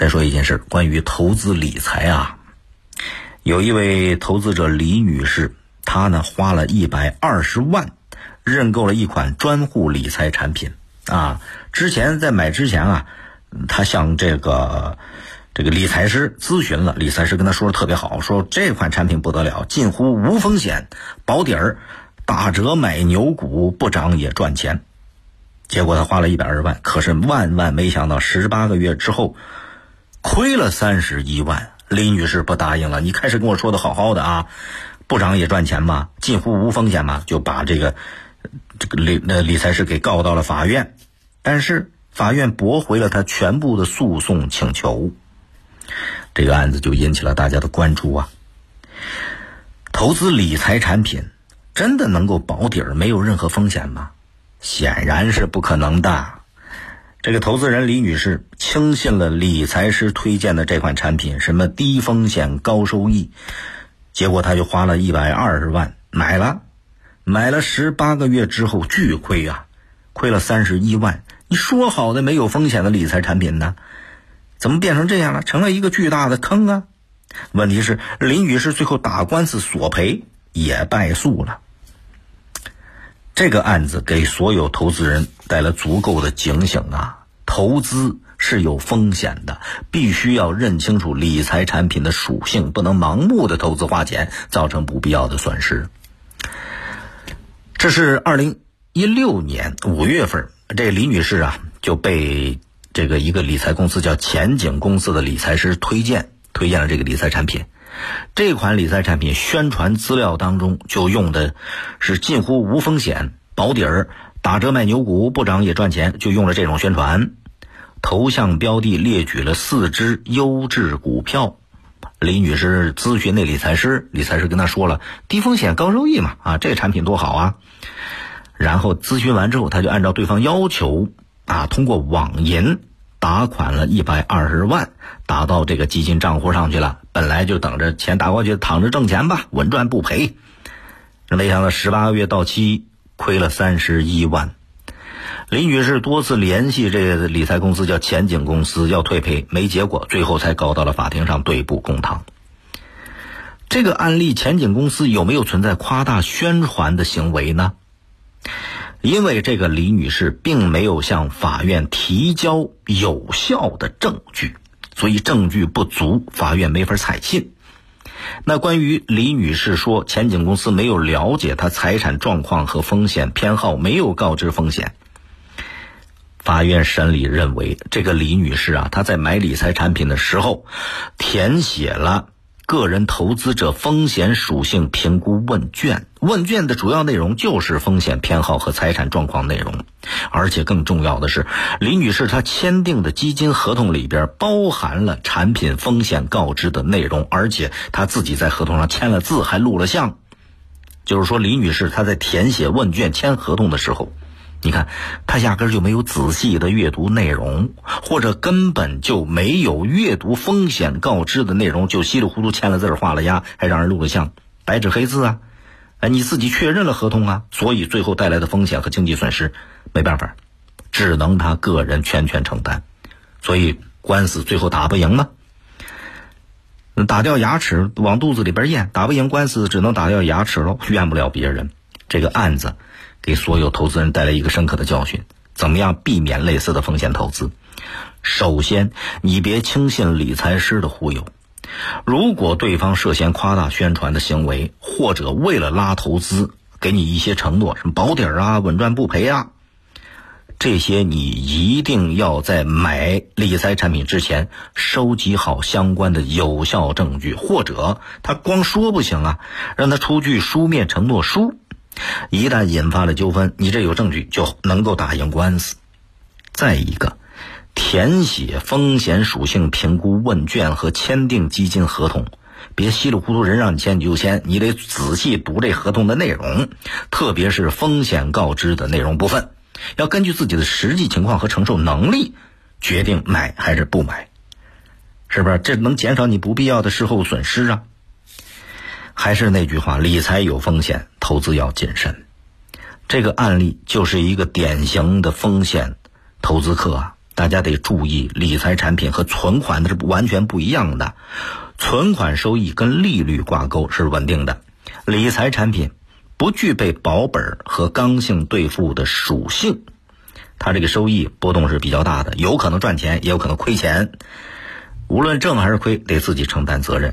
再说一件事，关于投资理财啊，有一位投资者李女士，她呢花了一百二十万认购了一款专户理财产品啊。之前在买之前啊，她向这个这个理财师咨询了，理财师跟她说的特别好，说这款产品不得了，近乎无风险，保底儿，打折买牛股不涨也赚钱。结果她花了一百二十万，可是万万没想到，十八个月之后。亏了三十一万，李女士不答应了。你开始跟我说的好好的啊，不涨也赚钱嘛，近乎无风险嘛，就把这个这个理那理财师给告到了法院。但是法院驳回了他全部的诉讼请求，这个案子就引起了大家的关注啊。投资理财产品真的能够保底儿，没有任何风险吗？显然是不可能的。这个投资人李女士轻信了理财师推荐的这款产品，什么低风险高收益，结果她就花了一百二十万买了，买了十八个月之后巨亏啊，亏了三十一万。你说好的没有风险的理财产品呢，怎么变成这样了？成了一个巨大的坑啊！问题是李女士最后打官司索赔也败诉了。这个案子给所有投资人带来足够的警醒啊！投资是有风险的，必须要认清楚理财产品的属性，不能盲目的投资花钱，造成不必要的损失。这是二零一六年五月份，这李女士啊就被这个一个理财公司叫前景公司的理财师推荐，推荐了这个理财产品。这款理财产品宣传资料当中就用的是近乎无风险、保底儿、打折卖牛股不涨也赚钱，就用了这种宣传。头像标的列举了四只优质股票。李女士咨询那理财师，理财师跟她说了低风险高收益嘛，啊，这产品多好啊。然后咨询完之后，他就按照对方要求啊，通过网银。打款了一百二十万，打到这个基金账户上去了。本来就等着钱打过去，躺着挣钱吧，稳赚不赔。没想到十八个月到期，亏了三十一万。李女士多次联系这个理财公司，叫前景公司，要退赔，没结果，最后才告到了法庭上，对簿公堂。这个案例，前景公司有没有存在夸大宣传的行为呢？因为这个李女士并没有向法院提交有效的证据，所以证据不足，法院没法采信。那关于李女士说前景公司没有了解她财产状况和风险偏好，没有告知风险，法院审理认为，这个李女士啊，她在买理财产品的时候填写了。个人投资者风险属性评估问卷，问卷的主要内容就是风险偏好和财产状况内容，而且更重要的是，李女士她签订的基金合同里边包含了产品风险告知的内容，而且她自己在合同上签了字，还录了像，就是说，李女士她在填写问卷、签合同的时候。你看，他压根儿就没有仔细的阅读内容，或者根本就没有阅读风险告知的内容，就稀里糊涂签了字画了押，还让人录了像，白纸黑字啊！哎，你自己确认了合同啊，所以最后带来的风险和经济损失，没办法，只能他个人全权承担。所以官司最后打不赢嘛，打掉牙齿往肚子里边咽，打不赢官司只能打掉牙齿喽，怨不了别人。这个案子。给所有投资人带来一个深刻的教训：怎么样避免类似的风险投资？首先，你别轻信理财师的忽悠。如果对方涉嫌夸大宣传的行为，或者为了拉投资给你一些承诺，什么保底啊、稳赚不赔啊，这些你一定要在买理财产品之前收集好相关的有效证据，或者他光说不行啊，让他出具书面承诺书。一旦引发了纠纷，你这有证据就能够打赢官司。再一个，填写风险属性评估问卷和签订基金合同，别稀里糊涂人让你签你就签，你得仔细读这合同的内容，特别是风险告知的内容部分，要根据自己的实际情况和承受能力决定买还是不买，是不是？这能减少你不必要的事后损失啊。还是那句话，理财有风险，投资要谨慎。这个案例就是一个典型的风险投资课啊。大家得注意，理财产品和存款的是完全不一样的。存款收益跟利率挂钩是稳定的，理财产品不具备保本和刚性兑付的属性，它这个收益波动是比较大的，有可能赚钱，也有可能亏钱。无论挣还是亏，得自己承担责任。